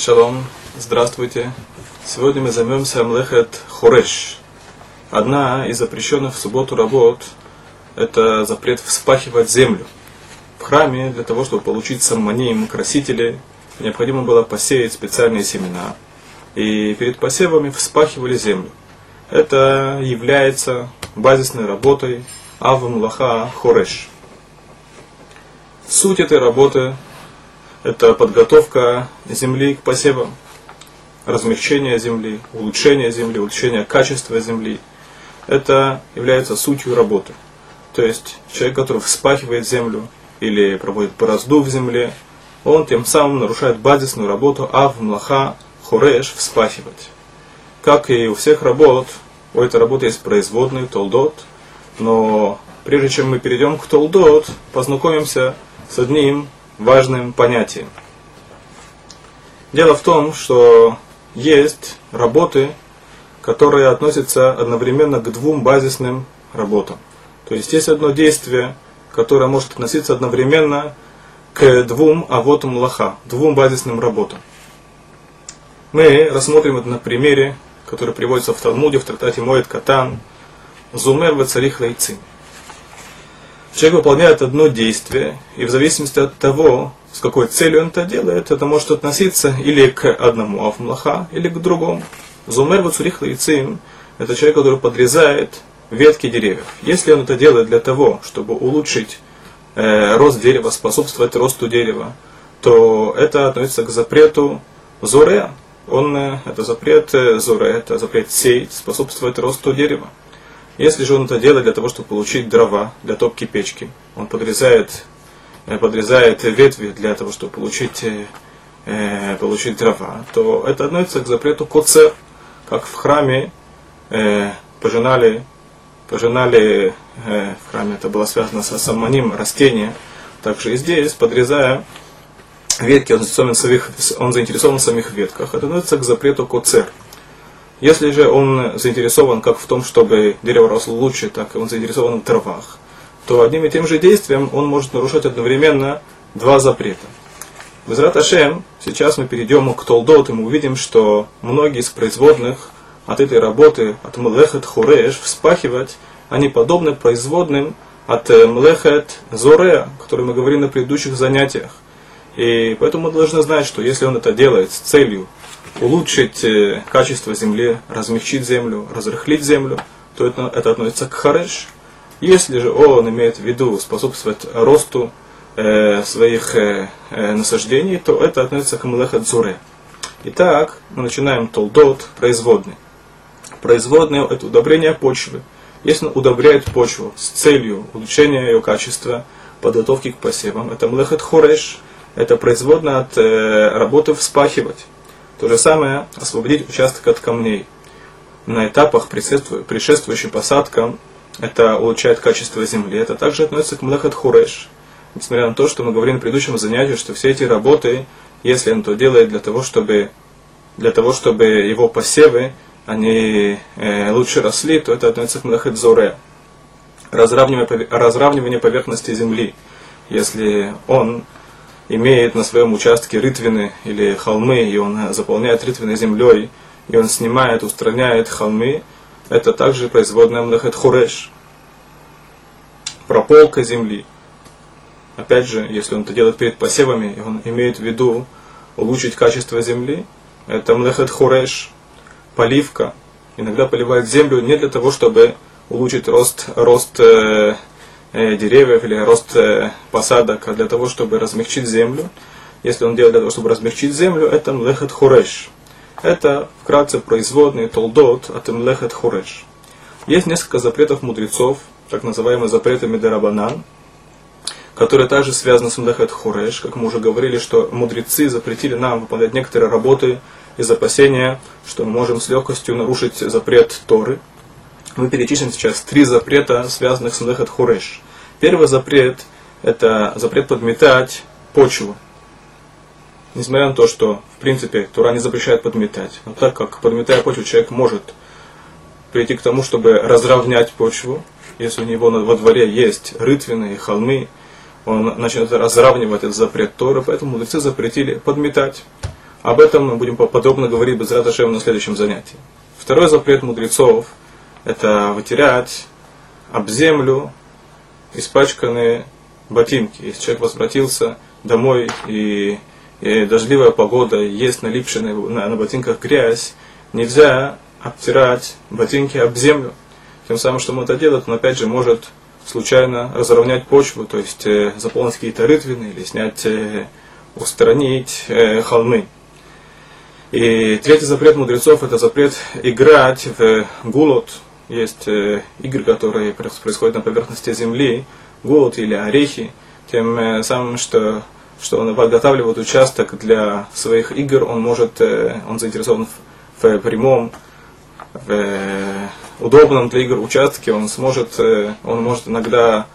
Шалом, здравствуйте. Сегодня мы займемся Млехет Хореш. Одна из запрещенных в субботу работ – это запрет вспахивать землю. В храме для того, чтобы получить самманим, красители, необходимо было посеять специальные семена. И перед посевами вспахивали землю. Это является базисной работой Авмлаха Хореш. Суть этой работы это подготовка земли к посевам, размягчение земли, улучшение земли, улучшение качества земли. Это является сутью работы. То есть человек, который вспахивает землю или проводит борозду в земле, он тем самым нарушает базисную работу ав, млаха, хореш, вспахивать. Как и у всех работ, у этой работы есть производный толдот, но прежде чем мы перейдем к толдот, познакомимся с одним важным понятием. Дело в том, что есть работы, которые относятся одновременно к двум базисным работам. То есть есть одно действие, которое может относиться одновременно к двум авотам лаха, двум базисным работам. Мы рассмотрим это на примере, который приводится в Талмуде, в трактате Моет Катан, Зумер Вацарих Лайцин. Человек выполняет одно действие, и в зависимости от того, с какой целью он это делает, это может относиться или к одному авмлаха, или к другому. Зумер вацурих лаицим – это человек, который подрезает ветки деревьев. Если он это делает для того, чтобы улучшить э, рост дерева, способствовать росту дерева, то это относится к запрету зоре. Он, э, это запрет э, зоре, это запрет сеять, способствовать росту дерева. Если же он это делает для того, чтобы получить дрова для топки печки, он подрезает, э, подрезает ветви для того, чтобы получить, э, э, получить дрова, то это относится к запрету коцер, как в храме э, пожинали, пожинали э, в храме это было связано со саманим растения, также и здесь, подрезая ветки, он заинтересован он заинтересован в самих ветках, это относится к запрету коцер. Если же он заинтересован как в том, чтобы дерево росло лучше, так и он заинтересован в дровах, то одним и тем же действием он может нарушать одновременно два запрета. В Израт Ашем сейчас мы перейдем к Толдот, и мы увидим, что многие из производных от этой работы, от Млехет Хуреш, вспахивать, они подобны производным от э, Млехет Зорея, о котором мы говорили на предыдущих занятиях. И поэтому мы должны знать, что если он это делает с целью улучшить э, качество земли, размягчить землю, разрыхлить землю, то это, это относится к хареш. Если же он имеет в виду способствовать росту э, своих э, э, насаждений, то это относится к млеха дзуре. Итак, мы начинаем толдот, производный. Производное – это удобрение почвы. Если он удобряет почву с целью улучшения ее качества, подготовки к посевам, это млехет хореш, это производное от э, работы вспахивать. То же самое освободить участок от камней. На этапах, предшествующих посадкам, это улучшает качество земли. Это также относится к млехат хуреш. Несмотря на то, что мы говорили на предыдущем занятии, что все эти работы, если он то делает для того, чтобы, для того, чтобы его посевы они э, лучше росли, то это относится к млехат зоре. Разравнивание, разравнивание поверхности земли. Если он имеет на своем участке рытвины или холмы, и он заполняет рытвины землей, и он снимает, устраняет холмы, это также производная млехет хуреш, прополка земли. Опять же, если он это делает перед посевами, и он имеет в виду улучшить качество земли, это млехет хуреш, поливка. Иногда поливает землю не для того, чтобы улучшить рост, рост э, деревьев или рост э, посадок, для того, чтобы размягчить землю. Если он делает для того, чтобы размягчить землю, это млехет хуреш. Это вкратце производный толдот от млехет хуреш. Есть несколько запретов мудрецов, так называемые запреты Медерабанан, которые также связаны с млехет хуреш. Как мы уже говорили, что мудрецы запретили нам выполнять некоторые работы из опасения, что мы можем с легкостью нарушить запрет Торы – мы перечислим сейчас три запрета, связанных с Млехат Хуреш. Первый запрет – это запрет подметать почву. Несмотря на то, что, в принципе, Тура не запрещает подметать, но так как, подметая почву, человек может прийти к тому, чтобы разровнять почву, если у него во дворе есть рытвины и холмы, он начнет разравнивать этот запрет Торы, поэтому мудрецы запретили подметать. Об этом мы будем подробно говорить без Раташем на следующем занятии. Второй запрет мудрецов – это вытирать об землю испачканные ботинки. Если человек возвратился домой и, и дождливая погода, есть налипшая на, на ботинках грязь, нельзя обтирать ботинки об землю. Тем самым, что он это делает, он опять же может случайно разровнять почву, то есть э, заполнить какие-то рытвины или снять, э, устранить э, холмы. И третий запрет мудрецов это запрет играть в гулот. Есть э, игры, которые происходят на поверхности земли, гулот или орехи. Тем э, самым, что, что он подготавливает участок для своих игр, он может, э, он заинтересован в, в прямом, в удобном для игр участке, он сможет, он может иногда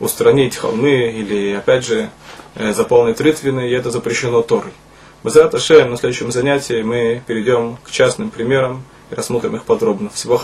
устранить холмы или, опять же, заполнить рытвины, и это запрещено Торой. Безрат Ашем, на следующем занятии мы перейдем к частным примерам и рассмотрим их подробно. Всего